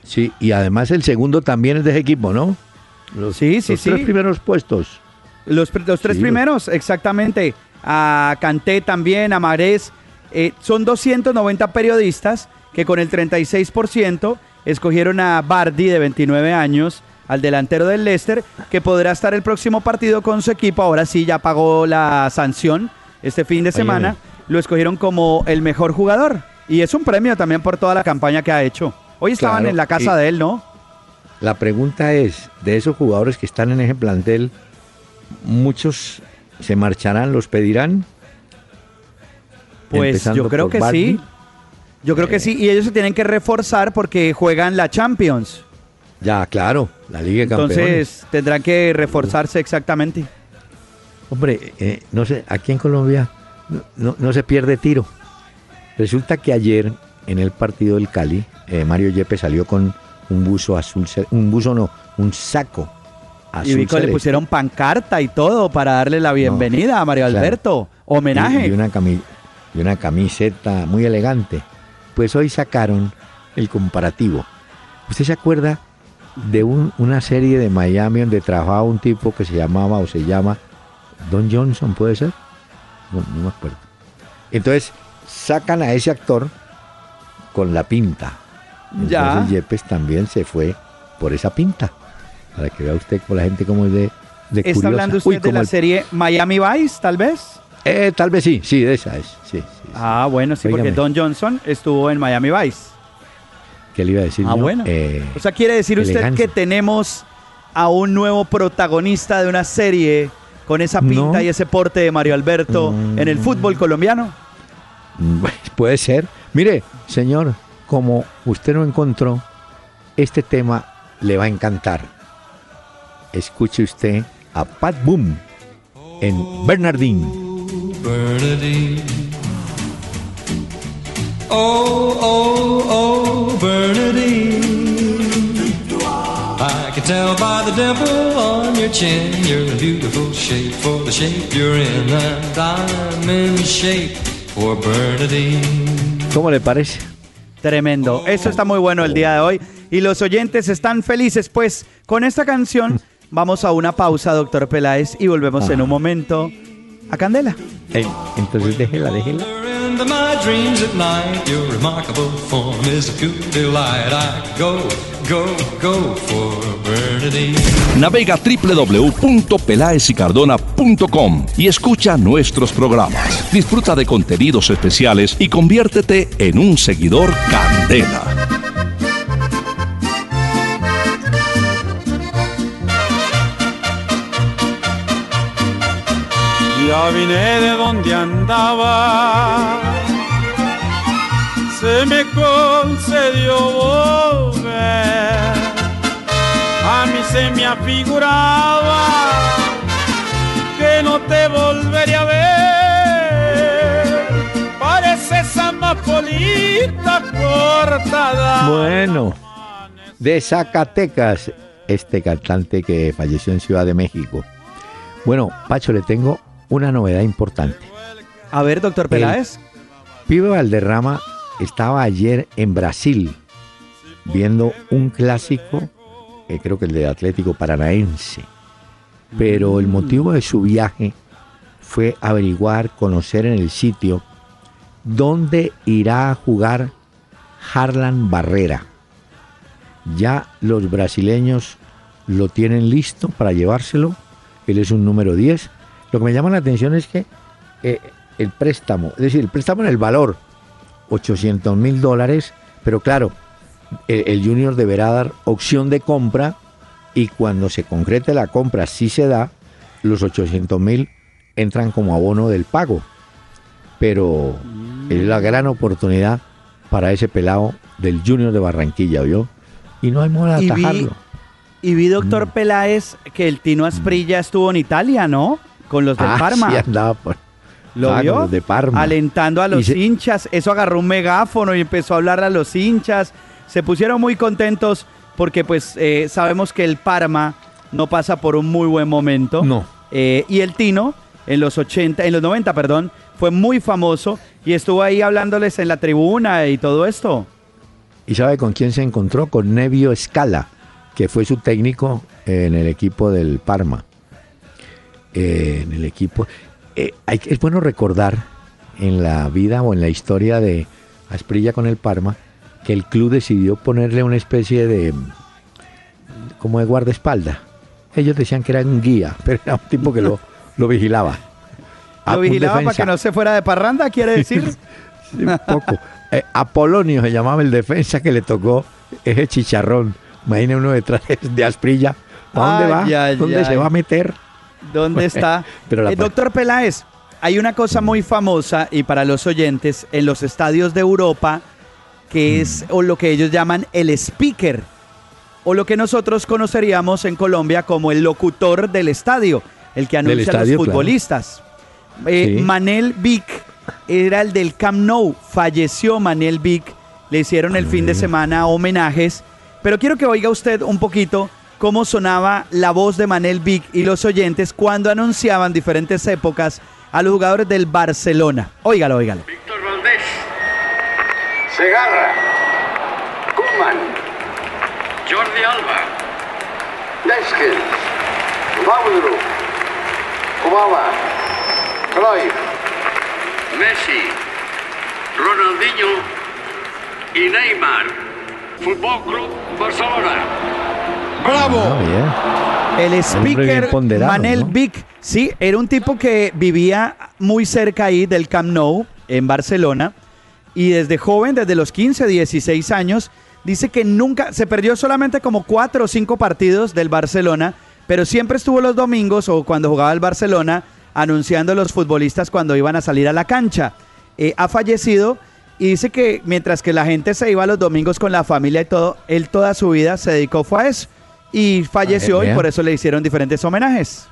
Sí, y además el segundo también es de ese equipo, ¿no? Los, sí, sí, los tres primeros puestos. Los, tres primeros, exactamente. A Canté también, a Marés. Eh, son 290 periodistas que con el 36% escogieron a Bardi de 29 años, al delantero del Leicester, que podrá estar el próximo partido con su equipo. Ahora sí ya pagó la sanción este fin de semana. Lo escogieron como el mejor jugador. Y es un premio también por toda la campaña que ha hecho. Hoy estaban en la casa de él, ¿no? La pregunta es, de esos jugadores que están en ese plantel, ¿muchos se marcharán, los pedirán? Pues yo creo que sí. Yo creo que sí, y ellos se tienen que reforzar porque juegan la Champions. Ya, claro, la Liga de Campeones. Entonces tendrán que reforzarse exactamente. Hombre, eh, no sé, aquí en Colombia no se pierde tiro. Resulta que ayer en el partido del Cali, eh, Mario Yepes salió con un buzo azul, un buzo no, un saco y vi que le pusieron pancarta y todo para darle la bienvenida a Mario Alberto. Homenaje. Y, una y una camiseta muy elegante. Pues hoy sacaron el comparativo. ¿Usted se acuerda de una serie de Miami donde trabajaba un tipo que se llamaba o se llama Don Johnson, ¿puede ser? No, no me acuerdo. Entonces sacan a ese actor con la pinta. Entonces ya. Yepes también se fue por esa pinta. Para que vea usted con la gente como es de, de ¿Está hablando usted de la serie Miami Vice, tal vez? Eh, tal vez sí, sí, de esa es. Sí, ah, bueno, sí, porque Don Johnson estuvo en Miami Vice. ¿Qué le iba a decir? Ah, bueno. Eh, o sea, quiere decir usted que tenemos a un nuevo protagonista de una serie con esa pinta y ese porte de Mario Alberto en el fútbol colombiano. Pues, puede ser. Mire, señor, como usted no encontró, este tema le va a encantar. Escuche usted a Pat Boom en Bernardine. Bernardine. Oh, oh, oh, Bernardine. I can tell by the dimple on your chin, you're a beautiful shape for the shape you're in, and I'm in shape for Bernardine. ¿Cómo le parece? Tremendo. Eso está muy bueno el día de hoy. Y los oyentes están felices, pues con esta canción vamos a una pausa, doctor Peláez, y volvemos en un momento a Candela. entonces déjela, déjela. Navega www.pelaesicardona.com y escucha nuestros programas. Disfruta de contenidos especiales y conviértete en un seguidor Candela. Ya vine de donde andaba, se me concedió volver. A mí se me afiguraba que no te volvería a ver. Pareces amapolita cortada. Bueno, de Zacatecas, este cantante que falleció en Ciudad de México. Bueno, Pacho, le tengo una novedad importante. A ver, doctor Peláez. Pibe Valderrama estaba ayer en Brasil viendo un clásico, que creo que el de Atlético Paranaense. Pero el motivo de su viaje fue averiguar, conocer en el sitio dónde irá a jugar Harlan Barrera. Ya los brasileños lo tienen listo para llevárselo. Él es un número 10 lo que me llama la atención es que eh, el préstamo, es decir, el préstamo en el valor, 800 mil dólares, pero claro, el, junior deberá dar opción de compra y cuando se concrete la compra, si se da, los 800 mil entran como abono del pago. Pero es la gran oportunidad para ese pelado del Junior de Barranquilla, ¿vio? Y no hay modo de atajarlo. Y vi, doctor mm. Peláez, que el Tino Asprilla estuvo en Italia, ¿no? Con los de ah, Parma. Sí, andaba por... ¿Lo vio? de Parma. Alentando a los hinchas. Eso agarró un megáfono y empezó a hablar a los hinchas. Se pusieron muy contentos porque pues eh, sabemos que el Parma no pasa por un muy buen momento. No. Eh, y el Tino, en los 80, en los 90, perdón, fue muy famoso y estuvo ahí hablándoles en la tribuna y todo esto. ¿Y sabe con quién se encontró? Con Nevio Scala, que fue su técnico en el equipo del Parma. Eh, en el equipo. Eh, es bueno recordar en la vida o en la historia de Asprilla con el Parma que el club decidió ponerle una especie de como de guardaespaldas. Ellos decían que era un guía, pero era un tipo que lo, lo vigilaba. ¿Lo vigilaba para que no se fuera de parranda, quiere decir? un poco. Eh, Apolonio se llamaba el defensa que le tocó ese chicharrón. Imagina uno detrás de Asprilla. ¿A dónde va? ¿Dónde se va a meter? ¿Dónde está? el eh, doctor Peláez, hay una cosa muy famosa y para los oyentes en los estadios de Europa que es mm. o lo que ellos llaman el speaker o lo que nosotros conoceríamos en Colombia como el locutor del estadio, el que anuncia a los futbolistas. Eh, Manel Vic era el del Camp Nou, falleció Manel Vic, le hicieron el fin de semana homenajes, pero quiero que oiga usted un poquito cómo sonaba la voz de Manel Vic y los oyentes cuando anunciaban diferentes épocas a los jugadores del Barcelona. Óigalo, óigalo. Víctor Valdés, Segarra, Kuman, Jordi Alba, Deskel, Mauro, Obama, Cruyff, Messi, Ronaldinho y Neymar. Fútbol Club Barcelona. ¡Bravo! Ah, El speaker Manel Vic, sí, era un tipo que vivía muy cerca ahí del Camp Nou, en Barcelona, y desde joven, desde los 15, 16 años, dice que nunca, se perdió solamente como cuatro o cinco partidos del Barcelona, pero siempre estuvo los domingos o cuando jugaba el Barcelona anunciando a los futbolistas cuando iban a salir a la cancha. Eh, ha fallecido y dice que mientras que la gente se iba los domingos con la familia y todo, él toda su vida se dedicó fue a eso y falleció y por eso le hicieron diferentes homenajes.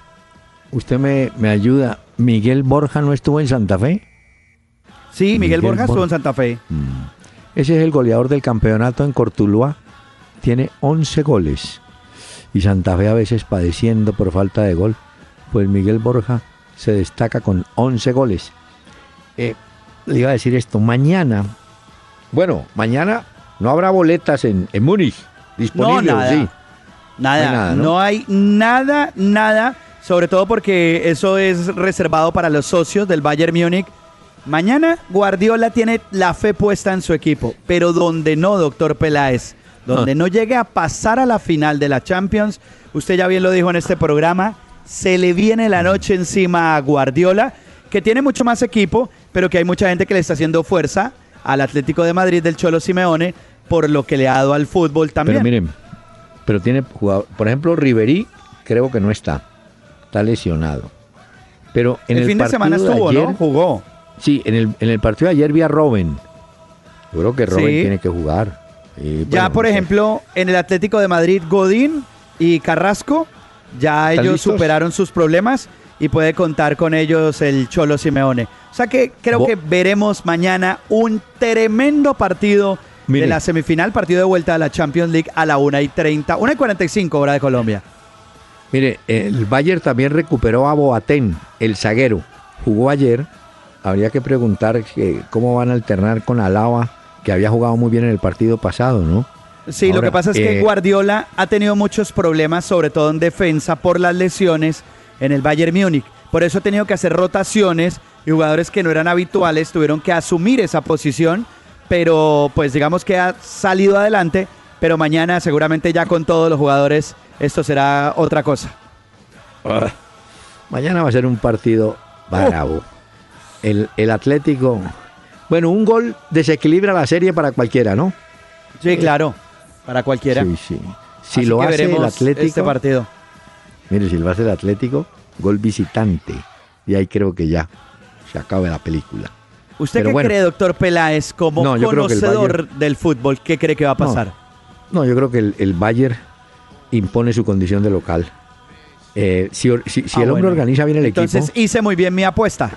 Usted me, me ayuda. ¿Miguel Borja no estuvo en Santa Fe? Sí, Miguel, Borja estuvo en Santa Fe. Mm. Ese es el goleador del campeonato en Cortuluá. Tiene 11 goles. Y Santa Fe a veces padeciendo por falta de gol. Pues Miguel Borja se destaca con 11 goles. Eh, le iba a decir esto. Mañana, bueno, mañana no habrá boletas en, en Múnich disponibles, no, sí. Nada, no hay, nada, ¿no? no hay nada, nada, sobre todo porque eso es reservado para los socios del Bayern Múnich. Mañana Guardiola tiene la fe puesta en su equipo, pero donde no, doctor Peláez, donde ah. no llegue a pasar a la final de la Champions, usted ya bien lo dijo en este programa, se le viene la noche encima a Guardiola, que tiene mucho más equipo, pero que hay mucha gente que le está haciendo fuerza al Atlético de Madrid del Cholo Simeone por lo que le ha dado al fútbol también. Pero miren, pero tiene jugador, por ejemplo, Riverí creo que no está, está lesionado. Pero en el, el fin de semana estuvo, ayer, ¿no? Jugó. Sí, en el, en el partido de ayer vi a Robin. Yo creo que Robin sí. tiene que jugar. Y, ya, bueno, por no ejemplo, en el Atlético de Madrid, Godín y Carrasco, ya ellos listos? superaron sus problemas y puede contar con ellos el Cholo Simeone. O sea que creo Bo que veremos mañana un tremendo partido Mire. de la semifinal, partido de vuelta a la Champions League a la 1 y 30, 1 y 45 hora de Colombia. Mire, el Bayern también recuperó a Boateng, el zaguero. Jugó ayer. Habría que preguntar que, cómo van a alternar con Alaba, que había jugado muy bien en el partido pasado, ¿no? Sí, Ahora, lo que pasa es que eh, Guardiola ha tenido muchos problemas, sobre todo en defensa, por las lesiones en el Bayern Múnich. Por eso ha tenido que hacer rotaciones y jugadores que no eran habituales tuvieron que asumir esa posición pero pues digamos que ha salido adelante, pero mañana seguramente ya con todos los jugadores esto será otra cosa. Mañana va a ser un partido bravo. El, el, Atlético, bueno, un gol desequilibra la serie para cualquiera, ¿no? Sí, claro, para cualquiera. Sí, sí. Si Así lo hace el Atlético, este partido. Mire, si lo hace el Atlético, gol visitante. Y ahí creo que ya se acaba la película. ¿Usted Pero qué bueno, cree, doctor Peláez, como no, conocedor Bayern, del fútbol? ¿Qué cree que va a pasar? No, no yo creo que el, el, Bayern impone su condición de local. Eh, si, si, si ah, el hombre bueno. organiza bien el Entonces, equipo. Entonces hice muy bien mi apuesta.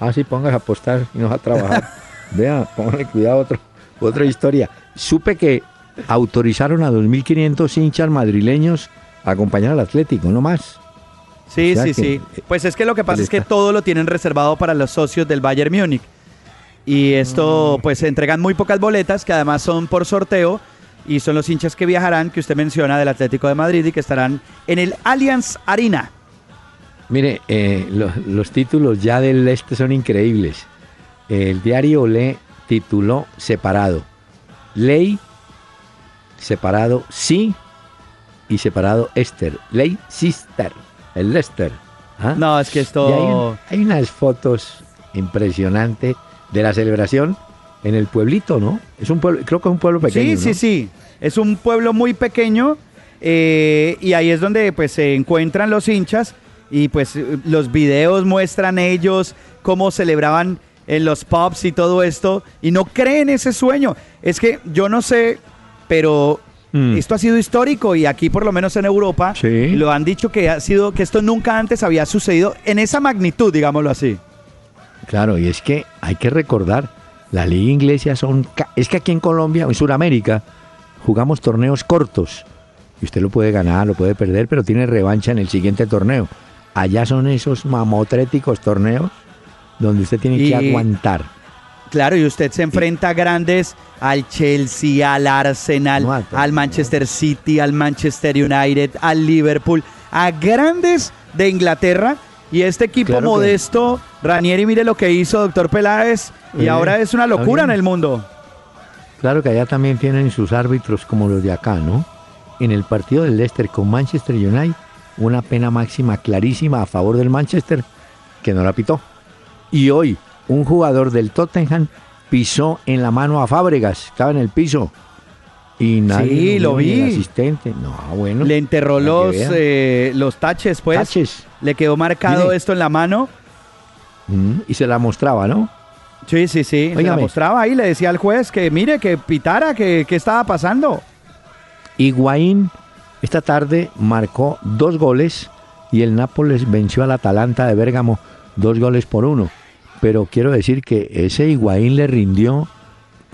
Ah, sí, pongas a apostar y no a trabajar. Vea, póngale cuidado otro, otra historia. Supe que autorizaron a 2.500 hinchas madrileños a acompañar al Atlético, no más. Sí, o sea sí, que, sí. Pues es que lo que pasa es que todo lo tienen reservado para los socios del Bayern Múnich. Y esto, mm. pues se entregan muy pocas boletas, que además son por sorteo, y son los hinchas que viajarán, que usted menciona, del Atlético de Madrid y que estarán en el Allianz Arena. Mire, eh, los, los, títulos ya del este son increíbles. El diario Olé tituló Separado. Ley, separado sí y separado Esther. Ley Sister el Leicester. ¿Ah? No, es que esto... Hay, hay, unas fotos impresionantes de la celebración en el pueblito, ¿no? Es un pueblo, creo que es un pueblo pequeño. Sí, sí, sí. Es un pueblo muy pequeño eh, y ahí es donde pues se encuentran los hinchas y pues los videos muestran ellos cómo celebraban en los pubs y todo esto y no creen ese sueño. Es que yo no sé, pero Mm. Esto ha sido histórico y aquí por lo menos en Europa sí. lo han dicho que ha sido que esto nunca antes había sucedido en esa magnitud, digámoslo así. Claro, y es que hay que recordar, la liga inglesa son es que aquí en Colombia, en Sudamérica, jugamos torneos cortos Y usted lo puede ganar, lo puede perder, pero tiene revancha en el siguiente torneo. Allá son esos mamotréticos torneos donde usted tiene que aguantar. Claro, y usted se enfrenta a grandes al Chelsea, al Arsenal, al Manchester City, al Manchester United, al Liverpool, a grandes de Inglaterra. Y este equipo modesto, Ranieri, mire lo que hizo doctor Peláez, y ahora es una locura en el mundo. Claro que allá también tienen sus árbitros como los de acá, ¿no? En el partido del Leicester con Manchester United, una pena máxima clarísima a favor del Manchester que no la pitó. Y hoy, un jugador del Tottenham pisó en la mano a Fábregas, estaba en el piso. Y nadie sí, lo vi. asistente. No, bueno. Le enterró los, eh, los taches, pues. Taches. Le quedó marcado esto en la mano. Mm, y se la mostraba, ¿no? Sí, sí, sí. Se la mostraba ahí, le decía al juez que mire, que pitara, que, que estaba pasando. Higuaín esta tarde marcó dos goles y el Nápoles venció al Atalanta de Bérgamo dos goles por uno. Pero quiero decir que ese Higuaín le rindió,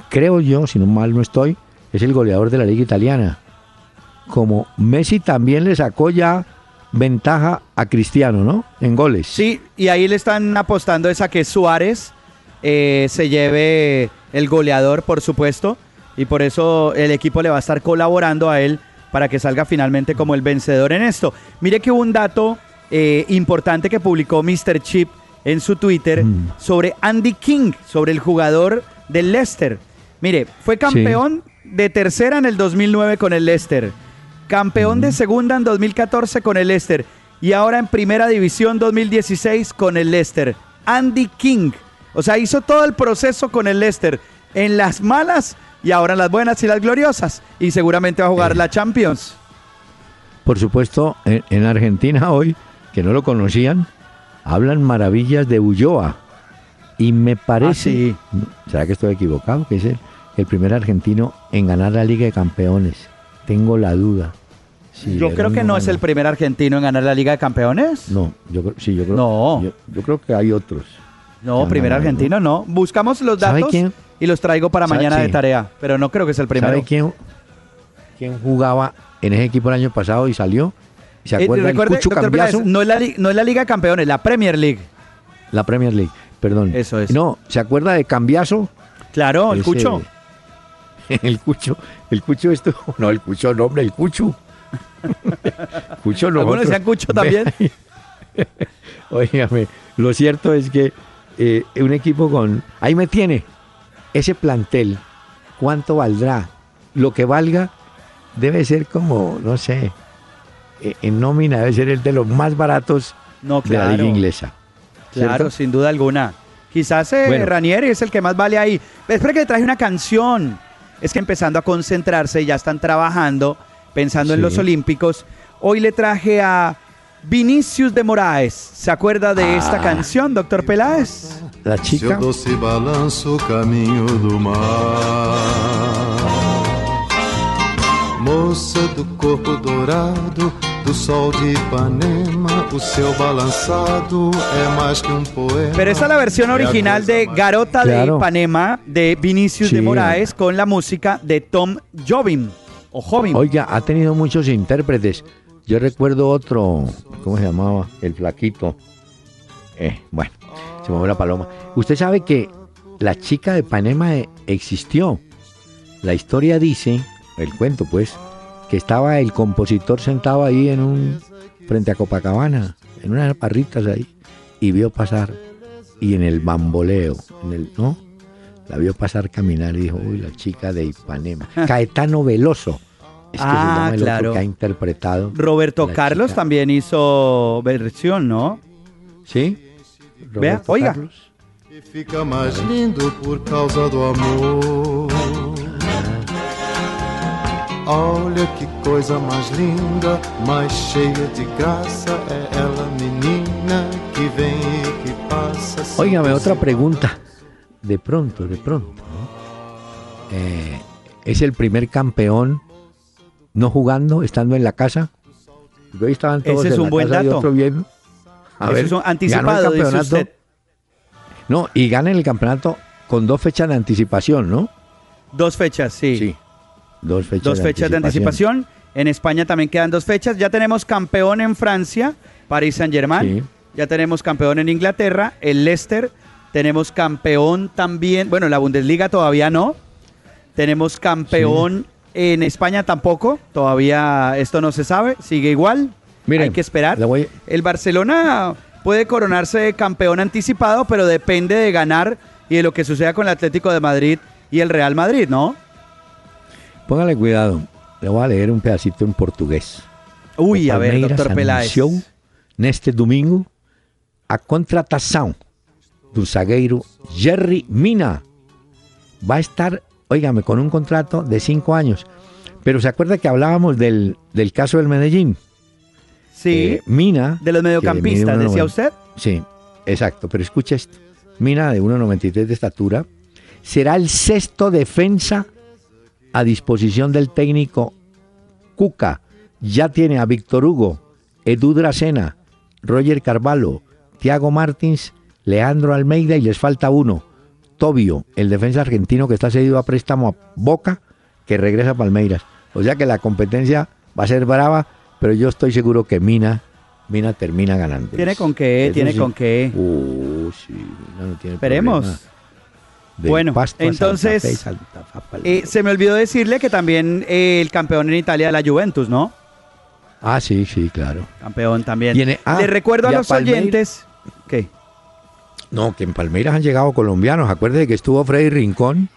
creo yo, si no mal no estoy, es el goleador de la liga italiana. Como Messi también le sacó ya ventaja a Cristiano, ¿no? En goles. Sí, y ahí le están apostando esa que Suárez eh, se lleve el goleador, por supuesto, y por eso el equipo le va a estar colaborando a él para que salga finalmente como el vencedor en esto. Mire que hubo un dato eh, importante que publicó Mr. Chip en su Twitter mm. sobre Andy King, sobre el jugador del Leicester. Mire, fue campeón de tercera en el 2009 con el Leicester, campeón de mm. segunda en 2014 con el Leicester y ahora en primera división 2016 con el Leicester. Andy King, o sea, hizo todo el proceso con el Leicester en las malas y ahora en las buenas y las gloriosas y seguramente va a jugar eh. la Champions. Por supuesto, en Argentina hoy, que no lo conocían, hablan maravillas de Ulloa. Y me parece, ah, ¿será que estoy equivocado? Que es el, primer argentino en ganar la Liga de Campeones. Tengo la duda. yo creo que no es el primer argentino en ganar la Liga de Campeones. No, yo sí, yo creo. No. Yo, creo que hay otros. No, primer argentino no. Buscamos los datos y los traigo para mañana de tarea, pero no creo que sea el primero. ¿Sabe quién, quién jugaba en ese equipo el año pasado y salió? ¿Se eh, acuerda no, es la, no es la Liga de Campeones, la Premier League. La Premier League, perdón. Eso es. No, ¿se acuerda de Cambiazo? Claro, el Cucho. El Cucho, el Cucho esto, no, el Cucho, no, hombre, el Cucho. Cucho no. Algunos decían Cucho también. Óigame, lo cierto es que eh, un equipo con... Ahí me tiene. Ese plantel, ¿cuánto valdrá? Lo que valga debe ser como, no sé, eh, en nómina debe ser el de los más baratos de la liga inglesa. Claro, sin duda alguna. Quizás eh, Ranieri es el que más vale ahí. Espera que le traje una canción. Es que empezando a concentrarse, ya están trabajando, pensando en los Olímpicos. Hoy le traje a Vinicius de Moraes. ¿Se acuerda de esta ah. canción, doctor Peláez? La chica. Moça do corpo dorado, do sol de Ipanema, o seu balançado é mais que um poema. Pero esta es la versión original de Garota de Ipanema de Vinicius de Moraes con la música de Tom Jobim o Jobim. Oiga, ha tenido muchos intérpretes. Yo recuerdo otro, ¿cómo se llamaba? El flaquito. Eh, bueno, se movió la paloma. Usted sabe que la chica de Ipanema existió. La historia dice el cuento pues, que estaba el compositor sentado ahí en un, frente a Copacabana, en unas parritas ahí, y vio pasar, y en el bamboleo, en el, ¿no? La vio pasar caminar y dijo, uy, la chica de Ipanema. Caetano Veloso. Es que ah, claro. que ha interpretado. Roberto Carlos también hizo versión, ¿no? Sí. Vea, oiga. fica más lindo por causa do amor. Olha que coisa mais linda, mais cheia de graça é ela, menina que vem e que passa. Óigame, otra pregunta. De pronto, de pronto, eh, ¿es el primer campeón no jugando, estando en la casa? Hoy estaban todos Ese es un buen dato. A ver, es un anticipado, dice usted. No, y gana el campeonato con dos fechas de anticipación, ¿no? Dos fechas, sí. Sí. Dos fechas, Dos fechas de anticipación. En España también quedan dos fechas. Ya tenemos campeón en Francia, Paris Saint-Germain. Ya tenemos campeón en Inglaterra, el Leicester. Tenemos campeón también, bueno, la Bundesliga todavía no. Tenemos campeón en España tampoco. Todavía esto no se sabe, sigue igual. Hay que esperar. El Barcelona puede coronarse campeón anticipado, pero depende de ganar y de lo que suceda con el Atlético de Madrid y el Real Madrid, ¿no? Póngale cuidado. Le voy a leer un pedacito en portugués. Uy, a ver, doctor Peláez. Neste domingo a contratación del zagueiro Jerry Mina. Va a estar, óigame, con un contrato de cinco años. Pero ¿se acuerda que hablábamos del, caso del Medellín? Sí. Eh, Mina. De los mediocampistas, decía usted. Sí, exacto. Pero escucha esto. Mina, de 1,93 de estatura, será el sexto defensa a disposición del técnico Cuca. Ya tiene a Víctor Hugo, Edu Dracena, Roger Carvalho, Thiago Martins, Leandro Almeida y les falta uno, Tobio, el defensa argentino que está cedido a préstamo a Boca, que regresa a Palmeiras. O sea que la competencia va a ser brava, pero yo estoy seguro que Mina, Mina termina ganando. Tiene con qué, tiene con qué. Uh, sí, no, tiene Esperemos. Bueno, entonces eh, se me olvidó decirle que también eh, el campeón en Italia la Juventus, ¿no? Ah, sí, sí, claro. Campeón también. ah, Le recuerdo a los oyentes. ¿Qué? No, que en Palmeiras han llegado colombianos. Acuérdese que estuvo Freddy Rincón,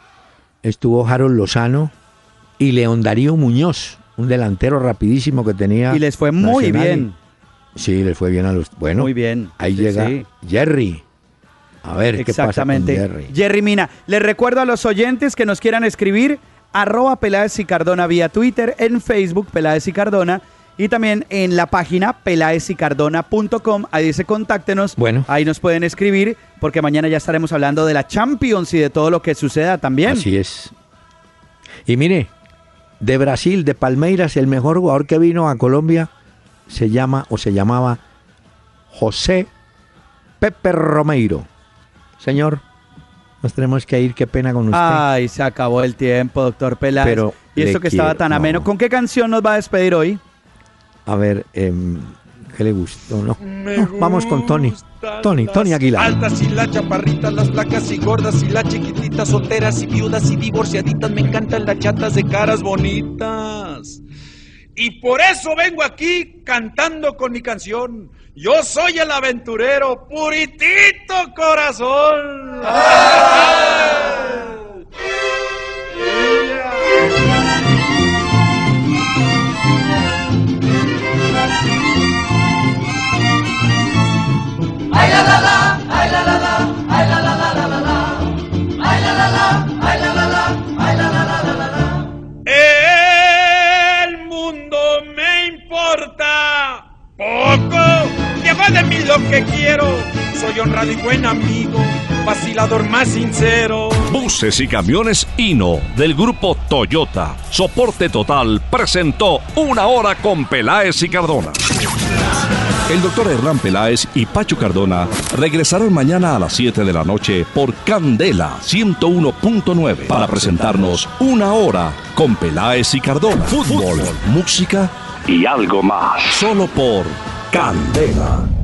estuvo Harold Lozano y León Darío Muñoz, un delantero rapidísimo que tenía. Y les fue muy bien. Sí, les fue bien a los. Bueno, muy bien. Ahí llega Jerry. A ver Exactamente. qué pasa con Jerry. Jerry Mina. Les recuerdo a los oyentes que nos quieran escribir arroba Peláez y Cardona vía Twitter, en Facebook Peláez y Cardona y también en la página pelaesicardona.com, ahí dice contáctenos. Bueno. Ahí nos pueden escribir, porque mañana ya estaremos hablando de la Champions y de todo lo que suceda también. Así es. Y mire, de Brasil, de Palmeiras, el mejor jugador que vino a Colombia se llama o se llamaba José Pepe Romeiro. Señor, nos tenemos que ir, qué pena con usted. Ay, se acabó el tiempo, doctor Peláez. Pero y eso que estaba tan ameno. ¿Con qué canción nos va a despedir hoy? A ver, eh, ¿qué le gustó? No, vamos con Tony. Tony, Tony Aguilar. Altas y las chaparritas, las placas y gordas y las chiquititas, solteras y viudas y divorciaditas. Me encantan las chatas de caras bonitas. Y por eso vengo aquí cantando con mi canción. Yo soy el aventurero, puritito corazón. Ay la la la, ay la la la, ay la la la la la la. Ay la la la, ay la la la, ay la la la la la la. El mundo me importa poco. De mí lo que quiero. Soy honrado y buen amigo, vacilador más sincero. Buses y camiones Hino del grupo Toyota. Soporte total presentó una hora con Peláez y Cardona. El doctor Hernán Peláez y Pacho Cardona regresarán mañana a las 7 de la noche por Candela 101.9 para presentarnos una hora con Peláez y Cardona. Fútbol, música y algo más. Solo por Candela.